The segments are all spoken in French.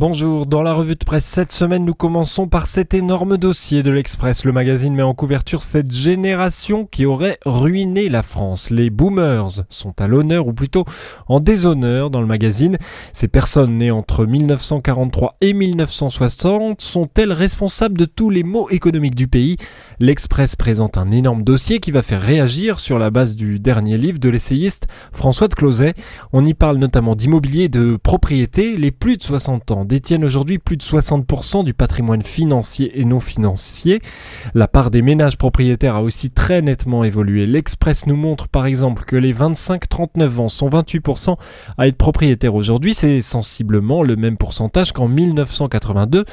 Bonjour, dans la revue de presse cette semaine, nous commençons par cet énorme dossier de l'Express. Le magazine met en couverture cette génération qui aurait ruiné la France. Les boomers sont à l'honneur ou plutôt en déshonneur dans le magazine. Ces personnes nées entre 1943 et 1960 sont-elles responsables de tous les maux économiques du pays? L'Express présente un énorme dossier qui va faire réagir sur la base du dernier livre de l'essayiste François de Closet. On y parle notamment d'immobilier de propriété. Les plus de 60 ans détiennent aujourd'hui plus de 60% du patrimoine financier et non financier. La part des ménages propriétaires a aussi très nettement évolué. L'Express nous montre par exemple que les 25-39 ans sont 28% à être propriétaires aujourd'hui. C'est sensiblement le même pourcentage qu'en 1982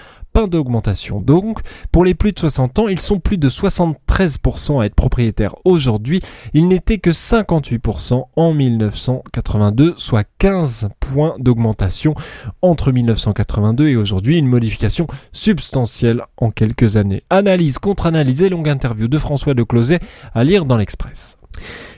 d'augmentation. Donc, pour les plus de 60 ans, ils sont plus de 73% à être propriétaires aujourd'hui. Ils n'étaient que 58% en 1982, soit 15 points d'augmentation entre 1982 et aujourd'hui. Une modification substantielle en quelques années. Analyse contre analyse et longue interview de François de Closet à lire dans l'Express.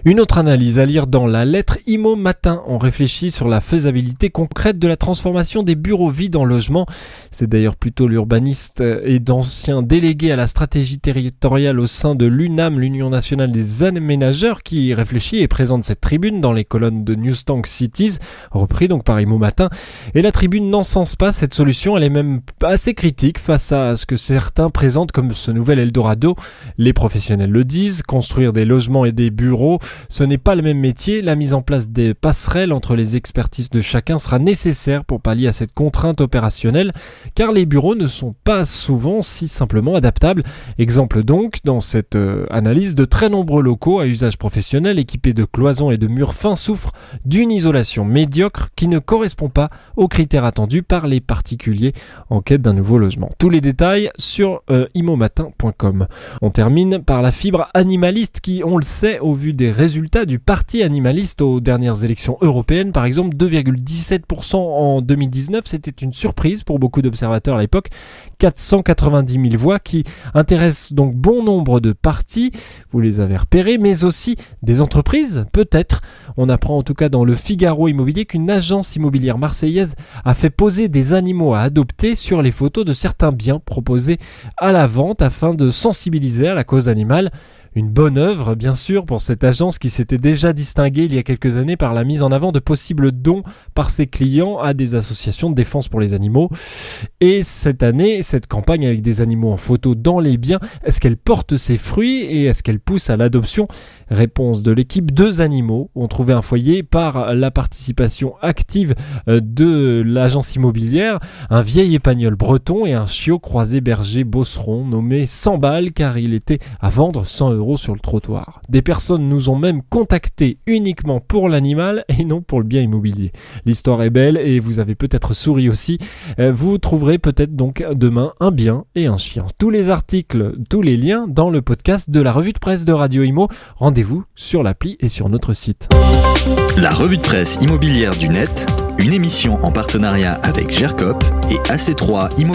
Une autre analyse à lire dans la lettre IMO Matin. On réfléchit sur la faisabilité concrète de la transformation des bureaux vides en logements. C'est d'ailleurs plutôt l'urbaniste et d'anciens délégués à la stratégie territoriale au sein de l'UNAM, l'Union nationale des aménageurs, qui réfléchit et présente cette tribune dans les colonnes de Newstank Cities, repris donc par IMO Matin. Et la tribune n'encense pas cette solution, elle est même assez critique face à ce que certains présentent comme ce nouvel Eldorado. Les professionnels le disent, construire des logements et des bureaux ce n'est pas le même métier, la mise en place des passerelles entre les expertises de chacun sera nécessaire pour pallier à cette contrainte opérationnelle, car les bureaux ne sont pas souvent si simplement adaptables. Exemple donc, dans cette euh, analyse, de très nombreux locaux à usage professionnel équipés de cloisons et de murs fins souffrent d'une isolation médiocre qui ne correspond pas aux critères attendus par les particuliers en quête d'un nouveau logement. Tous les détails sur euh, imomatin.com. On termine par la fibre animaliste qui, on le sait, au vu des résultats du parti animaliste aux dernières élections européennes. Par exemple, 2,17% en 2019, c'était une surprise pour beaucoup d'observateurs à l'époque. 490 000 voix qui intéressent donc bon nombre de partis, vous les avez repérés, mais aussi des entreprises, peut-être. On apprend en tout cas dans le Figaro Immobilier qu'une agence immobilière marseillaise a fait poser des animaux à adopter sur les photos de certains biens proposés à la vente afin de sensibiliser à la cause animale. Une bonne œuvre, bien sûr, pour cette agence qui s'était déjà distinguée il y a quelques années par la mise en avant de possibles dons par ses clients à des associations de défense pour les animaux. Et cette année, cette campagne avec des animaux en photo dans les biens, est-ce qu'elle porte ses fruits et est-ce qu'elle pousse à l'adoption? Réponse de l'équipe, deux animaux ont trouvé un foyer par la participation active euh, de l'agence immobilière, un vieil épagnol breton et un chiot croisé berger bosseron nommé 100 balles car il était à vendre 100 euros sur le trottoir. Des personnes nous ont même contactés uniquement pour l'animal et non pour le bien immobilier. L'histoire est belle et vous avez peut-être souri aussi. Euh, vous trouverez peut-être donc demain un bien et un chien. Tous les articles, tous les liens dans le podcast de la revue de presse de Radio Imo. Rendez-vous sur l'appli et sur notre site. La revue de presse immobilière du net, une émission en partenariat avec GERCOP et AC3 Imo